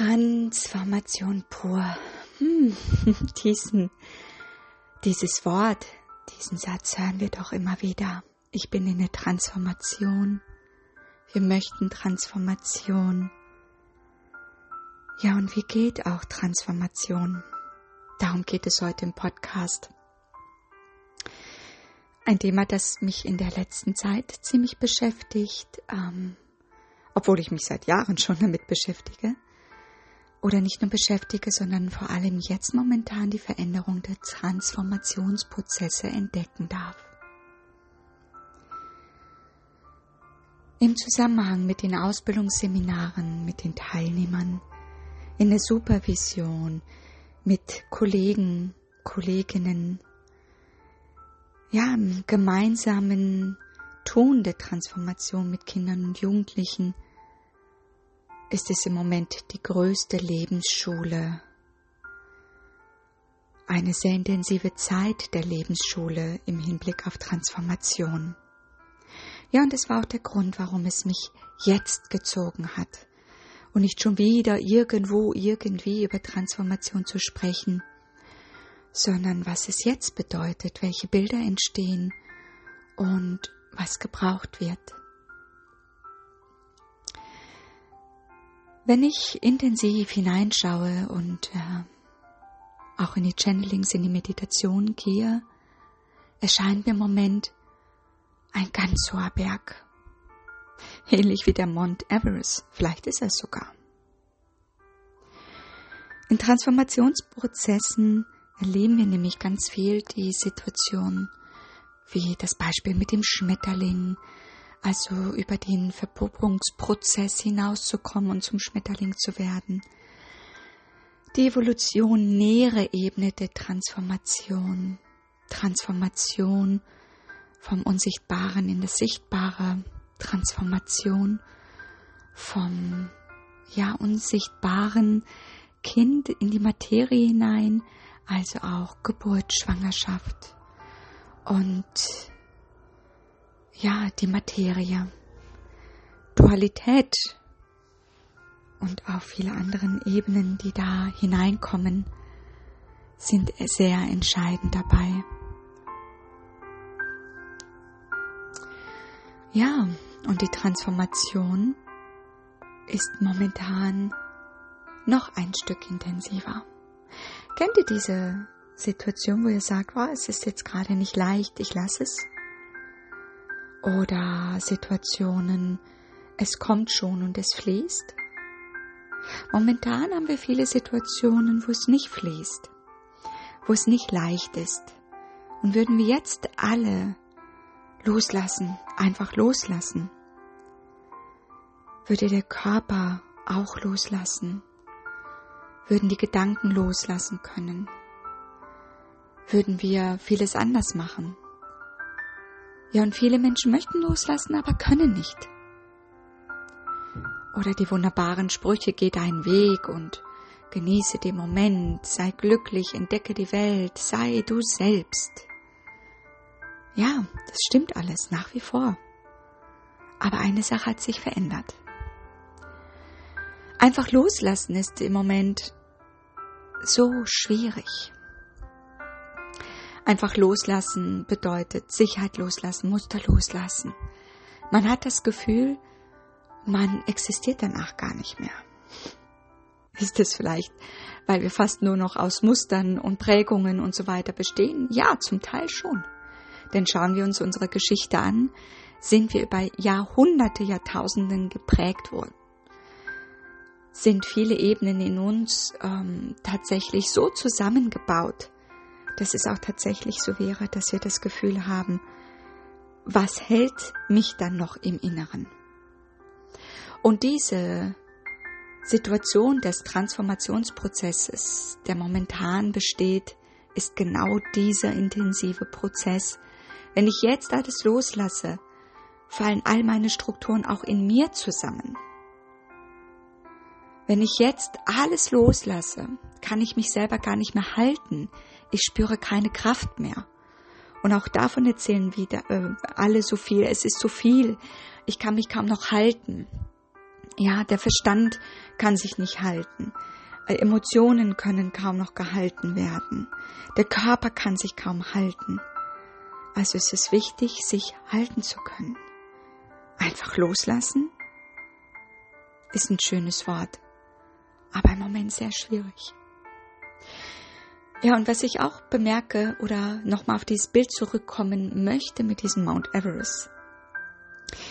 Transformation pur. Hm, diesen, dieses Wort, diesen Satz hören wir doch immer wieder. Ich bin in der Transformation. Wir möchten Transformation. Ja, und wie geht auch Transformation? Darum geht es heute im Podcast. Ein Thema, das mich in der letzten Zeit ziemlich beschäftigt, ähm, obwohl ich mich seit Jahren schon damit beschäftige oder nicht nur beschäftige, sondern vor allem jetzt momentan die Veränderung der Transformationsprozesse entdecken darf. Im Zusammenhang mit den Ausbildungsseminaren, mit den Teilnehmern, in der Supervision, mit Kollegen, Kolleginnen, ja, im gemeinsamen Tun der Transformation mit Kindern und Jugendlichen, ist es im Moment die größte Lebensschule. Eine sehr intensive Zeit der Lebensschule im Hinblick auf Transformation. Ja, und das war auch der Grund, warum es mich jetzt gezogen hat und nicht schon wieder irgendwo irgendwie über Transformation zu sprechen, sondern was es jetzt bedeutet, welche Bilder entstehen und was gebraucht wird. Wenn ich intensiv hineinschaue und äh, auch in die Channelings, in die Meditation gehe, erscheint mir im Moment ein ganz hoher Berg. Ähnlich wie der Mount Everest, vielleicht ist es sogar. In Transformationsprozessen erleben wir nämlich ganz viel die Situation, wie das Beispiel mit dem Schmetterling, also über den Verpuppungsprozess hinauszukommen und zum Schmetterling zu werden. Die Evolution nähere Ebene der Transformation, Transformation vom Unsichtbaren in das Sichtbare, Transformation vom ja unsichtbaren Kind in die Materie hinein, also auch Geburt, Schwangerschaft und ja, die Materie, Dualität und auch viele anderen Ebenen, die da hineinkommen, sind sehr entscheidend dabei. Ja, und die Transformation ist momentan noch ein Stück intensiver. Kennt ihr diese Situation, wo ihr sagt, oh, es ist jetzt gerade nicht leicht, ich lasse es? Oder Situationen, es kommt schon und es fließt. Momentan haben wir viele Situationen, wo es nicht fließt, wo es nicht leicht ist. Und würden wir jetzt alle loslassen, einfach loslassen, würde der Körper auch loslassen, würden die Gedanken loslassen können, würden wir vieles anders machen. Ja, und viele Menschen möchten loslassen, aber können nicht. Oder die wunderbaren Sprüche, geh deinen Weg und genieße den Moment, sei glücklich, entdecke die Welt, sei du selbst. Ja, das stimmt alles nach wie vor. Aber eine Sache hat sich verändert. Einfach loslassen ist im Moment so schwierig. Einfach loslassen bedeutet Sicherheit loslassen, Muster loslassen. Man hat das Gefühl, man existiert danach gar nicht mehr. Ist es vielleicht, weil wir fast nur noch aus Mustern und Prägungen und so weiter bestehen? Ja, zum Teil schon. Denn schauen wir uns unsere Geschichte an, sind wir über Jahrhunderte, Jahrtausenden geprägt worden. Sind viele Ebenen in uns ähm, tatsächlich so zusammengebaut, dass es auch tatsächlich so wäre, dass wir das Gefühl haben, was hält mich dann noch im Inneren? Und diese Situation des Transformationsprozesses, der momentan besteht, ist genau dieser intensive Prozess. Wenn ich jetzt alles loslasse, fallen all meine Strukturen auch in mir zusammen. Wenn ich jetzt alles loslasse, kann ich mich selber gar nicht mehr halten. Ich spüre keine Kraft mehr. Und auch davon erzählen wieder äh, alle so viel. Es ist so viel. Ich kann mich kaum noch halten. Ja, der Verstand kann sich nicht halten. Äh, Emotionen können kaum noch gehalten werden. Der Körper kann sich kaum halten. Also ist es wichtig, sich halten zu können. Einfach loslassen ist ein schönes Wort, aber im Moment sehr schwierig. Ja, und was ich auch bemerke oder nochmal auf dieses Bild zurückkommen möchte mit diesem Mount Everest.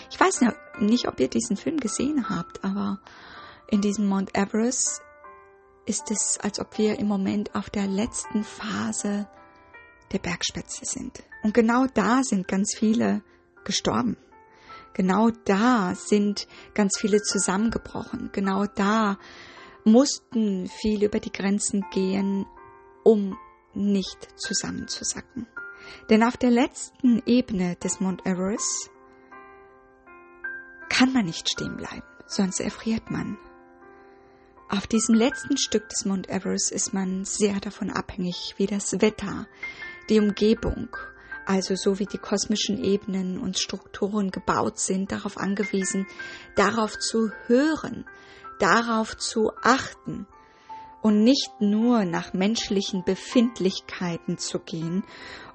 Ich weiß nicht, ob ihr diesen Film gesehen habt, aber in diesem Mount Everest ist es, als ob wir im Moment auf der letzten Phase der Bergspitze sind. Und genau da sind ganz viele gestorben. Genau da sind ganz viele zusammengebrochen. Genau da mussten viele über die Grenzen gehen, um nicht zusammenzusacken. Denn auf der letzten Ebene des Mount Everest kann man nicht stehen bleiben, sonst erfriert man. Auf diesem letzten Stück des Mount Everest ist man sehr davon abhängig, wie das Wetter, die Umgebung, also so wie die kosmischen Ebenen und Strukturen gebaut sind, darauf angewiesen, darauf zu hören, darauf zu achten und nicht nur nach menschlichen Befindlichkeiten zu gehen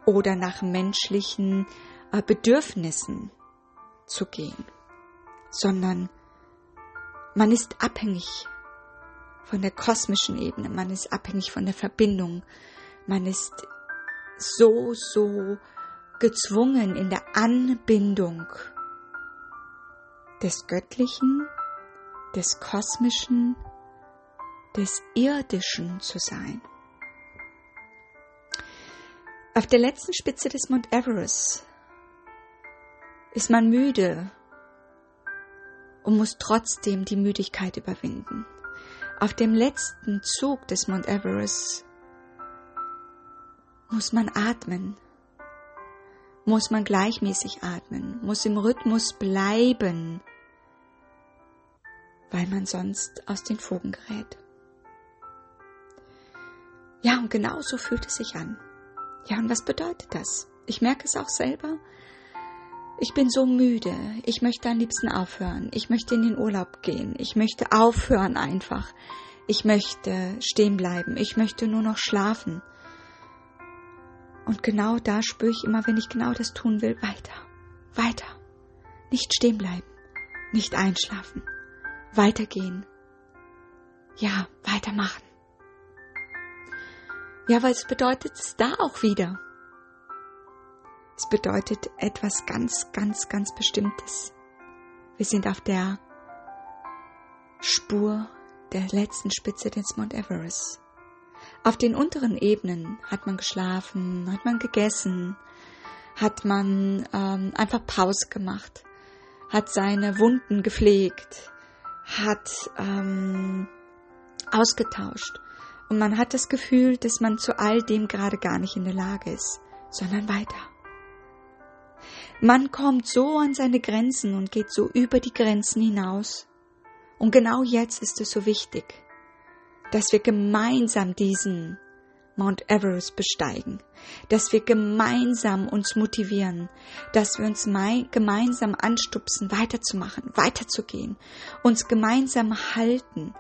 oder nach menschlichen äh, Bedürfnissen zu gehen, sondern man ist abhängig von der kosmischen Ebene, man ist abhängig von der Verbindung, man ist so, so gezwungen in der Anbindung des Göttlichen, des Kosmischen, des Irdischen zu sein. Auf der letzten Spitze des Mount Everest ist man müde und muss trotzdem die Müdigkeit überwinden. Auf dem letzten Zug des Mount Everest muss man atmen, muss man gleichmäßig atmen, muss im Rhythmus bleiben, weil man sonst aus den Fugen gerät. Ja, und genau so fühlt es sich an. Ja, und was bedeutet das? Ich merke es auch selber. Ich bin so müde. Ich möchte am liebsten aufhören. Ich möchte in den Urlaub gehen. Ich möchte aufhören einfach. Ich möchte stehen bleiben. Ich möchte nur noch schlafen. Und genau da spüre ich immer, wenn ich genau das tun will, weiter, weiter. Nicht stehen bleiben, nicht einschlafen, weitergehen. Ja, weitermachen. Ja, weil es bedeutet es da auch wieder. Es bedeutet etwas ganz, ganz, ganz Bestimmtes. Wir sind auf der Spur der letzten Spitze des Mount Everest. Auf den unteren Ebenen hat man geschlafen, hat man gegessen, hat man ähm, einfach Pause gemacht, hat seine Wunden gepflegt, hat ähm, ausgetauscht. Und man hat das Gefühl, dass man zu all dem gerade gar nicht in der Lage ist, sondern weiter. Man kommt so an seine Grenzen und geht so über die Grenzen hinaus. Und genau jetzt ist es so wichtig, dass wir gemeinsam diesen Mount Everest besteigen, dass wir gemeinsam uns motivieren, dass wir uns gemeinsam anstupsen, weiterzumachen, weiterzugehen, uns gemeinsam halten,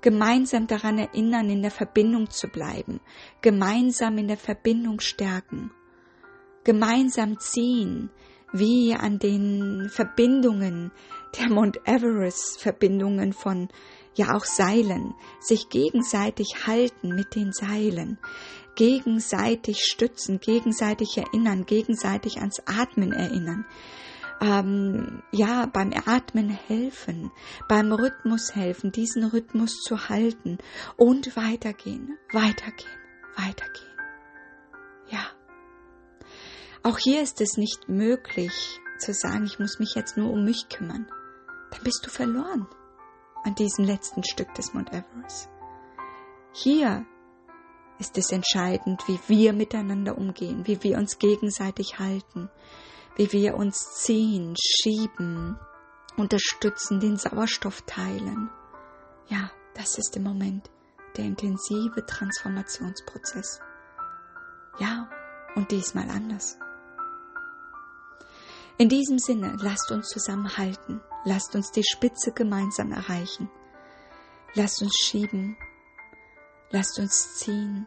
gemeinsam daran erinnern, in der Verbindung zu bleiben, gemeinsam in der Verbindung stärken, gemeinsam ziehen, wie an den Verbindungen der Mount Everest Verbindungen von ja auch Seilen, sich gegenseitig halten mit den Seilen, gegenseitig stützen, gegenseitig erinnern, gegenseitig ans Atmen erinnern. Ähm, ja, beim Atmen helfen, beim Rhythmus helfen, diesen Rhythmus zu halten und weitergehen, weitergehen, weitergehen. Ja. Auch hier ist es nicht möglich zu sagen, ich muss mich jetzt nur um mich kümmern. Dann bist du verloren an diesem letzten Stück des Mount Everest. Hier ist es entscheidend, wie wir miteinander umgehen, wie wir uns gegenseitig halten, wie wir uns ziehen, schieben, unterstützen, den Sauerstoff teilen. Ja, das ist im Moment der intensive Transformationsprozess. Ja, und diesmal anders. In diesem Sinne, lasst uns zusammenhalten lasst uns die Spitze gemeinsam erreichen. Lasst uns schieben, lasst uns ziehen,